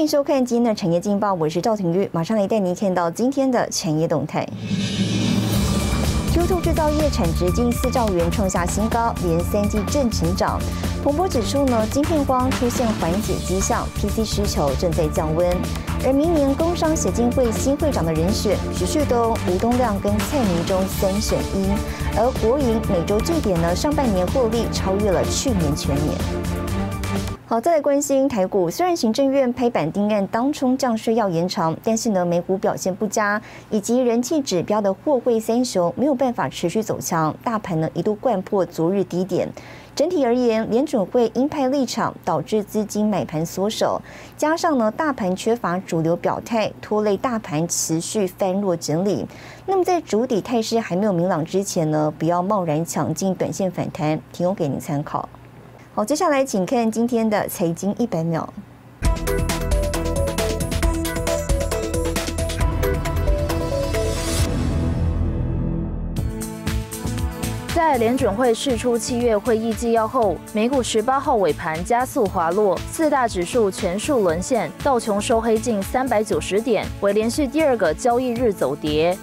欢迎收看今天的产业劲报，我是赵廷玉，马上来带您看到今天的产业动态。Q2 制造业产值近四兆元，创下新高，连三季正成长。彭博指出呢，晶片光出现缓解迹象，PC 需求正在降温。而明年工商协进会新会长的人选，徐旭东、吴东亮跟蔡明忠三选一。而国营每周据点呢，上半年获利超越了去年全年。好，再来关心台股。虽然行政院拍板定案当冲降税要延长，但是呢，美股表现不佳，以及人气指标的货柜三雄没有办法持续走强，大盘呢一度贯破昨日低点。整体而言，联准会鹰派立场导致资金买盘缩手，加上呢大盘缺乏主流表态，拖累大盘持续翻弱整理。那么在主底态势还没有明朗之前呢，不要贸然抢进短线反弹，提供给您参考。好，接下来请看今天的财经一百秒。在联准会释出七月会议纪要后，美股十八号尾盘加速滑落，四大指数全数沦陷，道琼收黑近三百九十点，为连续第二个交易日走跌。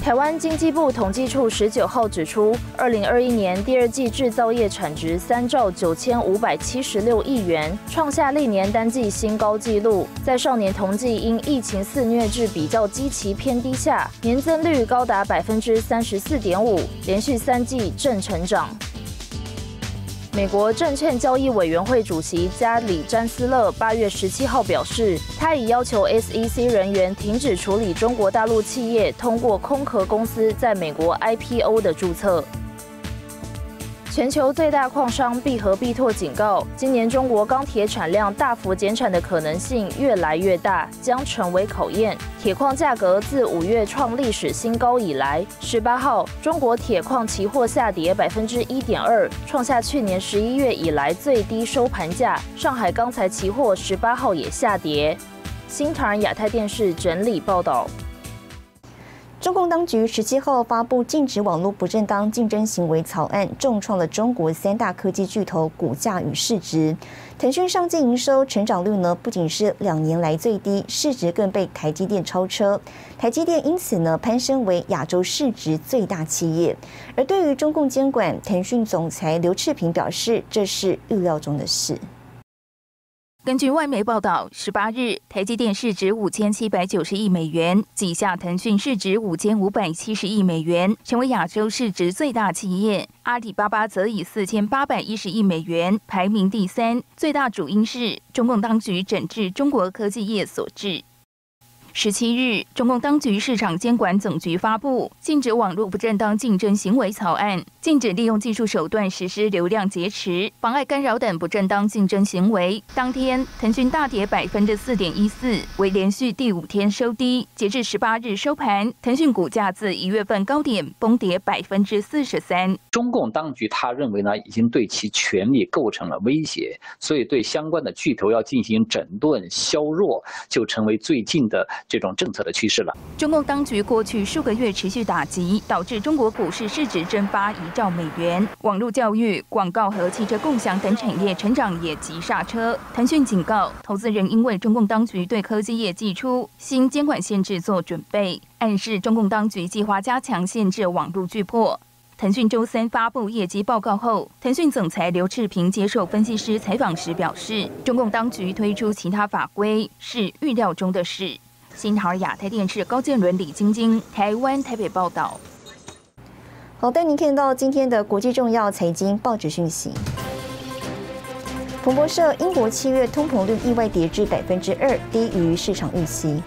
台湾经济部统计处十九号指出，二零二一年第二季制造业产值三兆九千五百七十六亿元，创下历年单季新高纪录。在上年同季因疫情肆虐至比较基期偏低下，年增率高达百分之三十四点五，连续三季正成长。美国证券交易委员会主席加里詹斯勒八月十七号表示，他已要求 SEC 人员停止处理中国大陆企业通过空壳公司在美国 IPO 的注册。全球最大矿商必和必拓警告，今年中国钢铁产量大幅减产的可能性越来越大，将成为考验。铁矿价格自五月创历史新高以来，十八号中国铁矿期货下跌百分之一点二，创下去年十一月以来最低收盘价。上海钢材期货十八号也下跌。新唐人亚太电视整理报道。中共当局十七号发布禁止网络不正当竞争行为草案，重创了中国三大科技巨头股价与市值。腾讯上季营收成长率呢，不仅是两年来最低，市值更被台积电超车。台积电因此呢，攀升为亚洲市值最大企业。而对于中共监管，腾讯总裁刘炽平表示，这是预料中的事。根据外媒报道，十八日，台积电市值五千七百九十亿美元，旗下腾讯市值五千五百七十亿美元，成为亚洲市值最大企业。阿里巴巴则以四千八百一十亿美元排名第三。最大主因是中共当局整治中国科技业所致。十七日，中共当局市场监管总局发布禁止网络不正当竞争行为草案，禁止利用技术手段实施流量劫持、妨碍干扰等不正当竞争行为。当天，腾讯大跌百分之四点一四，为连续第五天收低。截至十八日收盘，腾讯股价自一月份高点崩跌百分之四十三。中共当局他认为呢，已经对其权力构成了威胁，所以对相关的巨头要进行整顿削弱，就成为最近的。这种政策的趋势了。中共当局过去数个月持续打击，导致中国股市市值蒸发一兆美元，网络教育、广告和汽车共享等产业成长也急刹车。腾讯警告投资人，因为中共当局对科技业寄出新监管限制做准备，暗示中共当局计划加强限制网络巨破。腾讯周三发布业绩报告后，腾讯总裁刘炽平接受分析师采访时表示，中共当局推出其他法规是预料中的事。新唐亚太电视高建伦、李晶晶，台湾台北报道。好，带您看到今天的国际重要财经报纸讯息。彭博社：英国七月通膨率意外跌至百分之二，低于市场预期。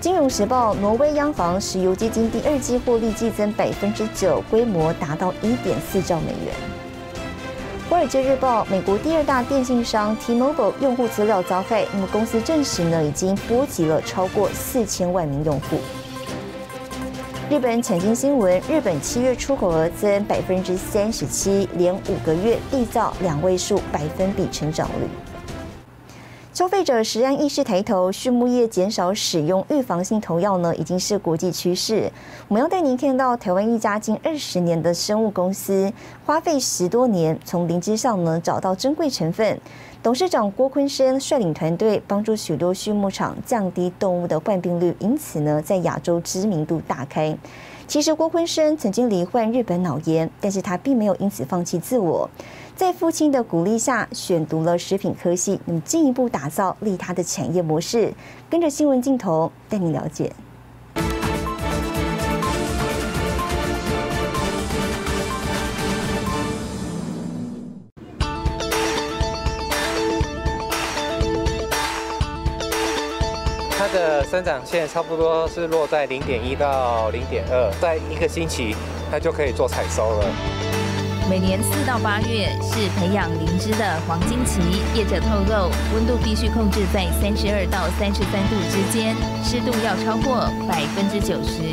金融时报：挪威央行石油基金第二季获利季增百分之九，规模达到一点四兆美元。华尔街日报：美国第二大电信商 T-Mobile 用户资料遭害，那么公司证实呢，已经波及了超过四千万名用户。日本财经新闻：日本七月出口额增百分之三十七，连五个月缔造两位数百分比成长率。消费者食安意识抬头，畜牧业减少使用预防性投药呢，已经是国际趋势。我们要带您看到台湾一家近二十年的生物公司，花费十多年从灵芝上呢找到珍贵成分。董事长郭坤生率领团队，帮助许多畜牧场降低动物的患病率，因此呢，在亚洲知名度大开。其实郭坤生曾经罹患日本脑炎，但是他并没有因此放弃自我，在父亲的鼓励下，选读了食品科系，那么进一步打造利他的产业模式。跟着新闻镜头带你了解。生长线差不多是落在零点一到零点二，在一个星期它就可以做采收了。每年四到八月是培养灵芝的黄金期，业者透露温度必须控制在三十二到三十三度之间，湿度要超过百分之九十。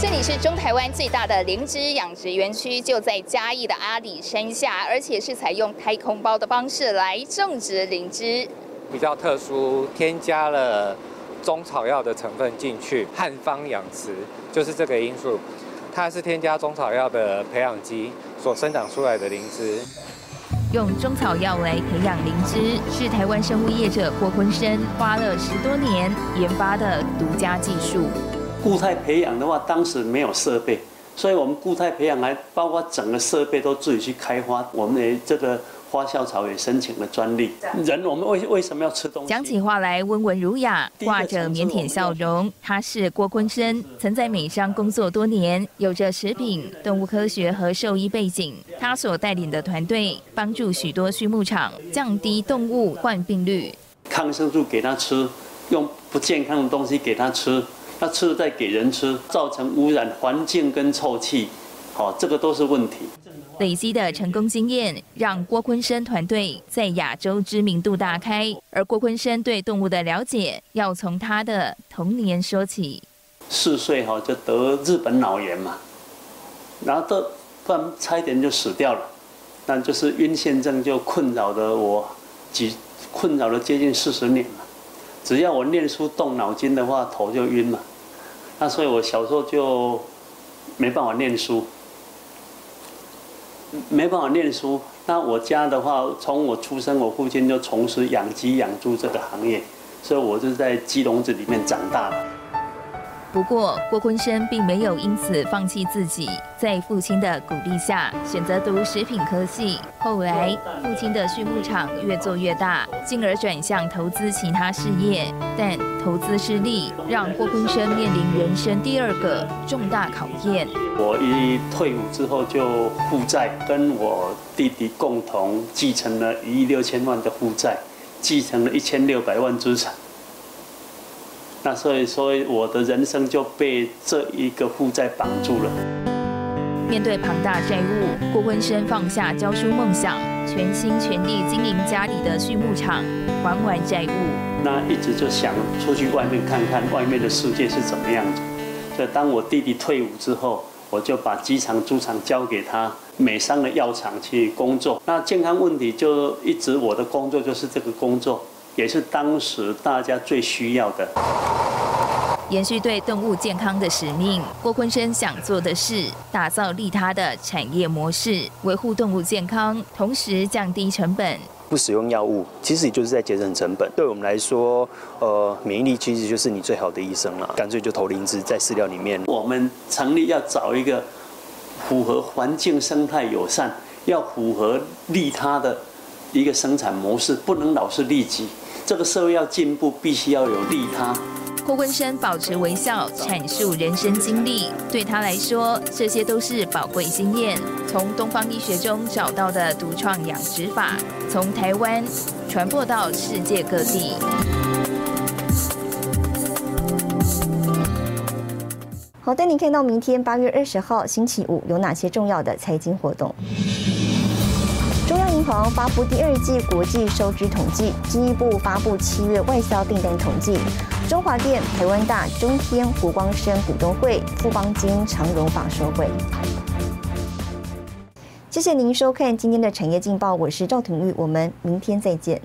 这里是中台湾最大的灵芝养殖园区，就在嘉义的阿里山下，而且是采用太空包的方式来种植灵芝，比较特殊，添加了。中草药的成分进去，汉方养殖就是这个因素，它是添加中草药的培养基所生长出来的灵芝。用中草药来培养灵芝，是台湾生物业者郭坤生花了十多年研发的独家技术。固态培养的话，当时没有设备，所以我们固态培养还包括整个设备都自己去开发。我们的这个。花校草也申请了专利。人，我们为为什么要吃东西？讲起话来温文儒雅，挂着腼腆笑容。他是郭坤生，曾在美商工作多年，有着食品、动物科学和兽医背景。他所带领的团队，帮助许多畜牧场降低动物患病率。抗生素给他吃，用不健康的东西给他吃，他吃了再给人吃，造成污染环境跟臭气，好，这个都是问题。累积的成功经验，让郭坤生团队在亚洲知名度大开。而郭坤生对动物的了解，要从他的童年说起。四岁哈就得日本脑炎嘛，然后都突然差一点就死掉了，那就是晕眩症就困扰着我，几困扰了接近四十年嘛。只要我念书动脑筋的话，头就晕嘛。那所以我小时候就没办法念书。没办法念书，那我家的话，从我出生，我父亲就从事养鸡养猪这个行业，所以我就在鸡笼子里面长大的。不过，郭坤生并没有因此放弃自己，在父亲的鼓励下，选择读食品科系。后来，父亲的畜牧场越做越大，进而转向投资其他事业。但投资失利，让郭坤生面临人生第二个重大考验。我一退伍之后就负债，跟我弟弟共同继承了一亿六千万的负债，继承了一千六百万资产。那所以说，我的人生就被这一个负债绑住了。面对庞大债务，郭坤生放下教书梦想，全心全力经营家里的畜牧场，还完债务。那一直就想出去外面看看外面的世界是怎么样子。所以当我弟弟退伍之后，我就把鸡场、猪场交给他，美商的药厂去工作。那健康问题就一直我的工作就是这个工作。也是当时大家最需要的。延续对动物健康的使命，郭坤生想做的是打造利他的产业模式，维护动物健康，同时降低成本。不使用药物，其实也就是在节省成本。对我们来说，呃，免疫力其实就是你最好的医生了。干脆就投灵芝在饲料里面。我们成立要找一个符合环境生态友善，要符合利他的一个生产模式，不能老是利己。这个社会要进步，必须要有利他。郭坤生保持微笑，阐述人生经历。对他来说，这些都是宝贵经验。从东方医学中找到的独创养殖法，从台湾传播到世界各地。好，带您看到明天八月二十号星期五有哪些重要的财经活动。中央银行发布第二季国际收支统计，进一步发布七月外销订单统计。中华电、台湾大、中天、湖光生股东会、富邦金、长荣法收会。谢谢您收看今天的产业劲报，我是赵廷玉，我们明天再见。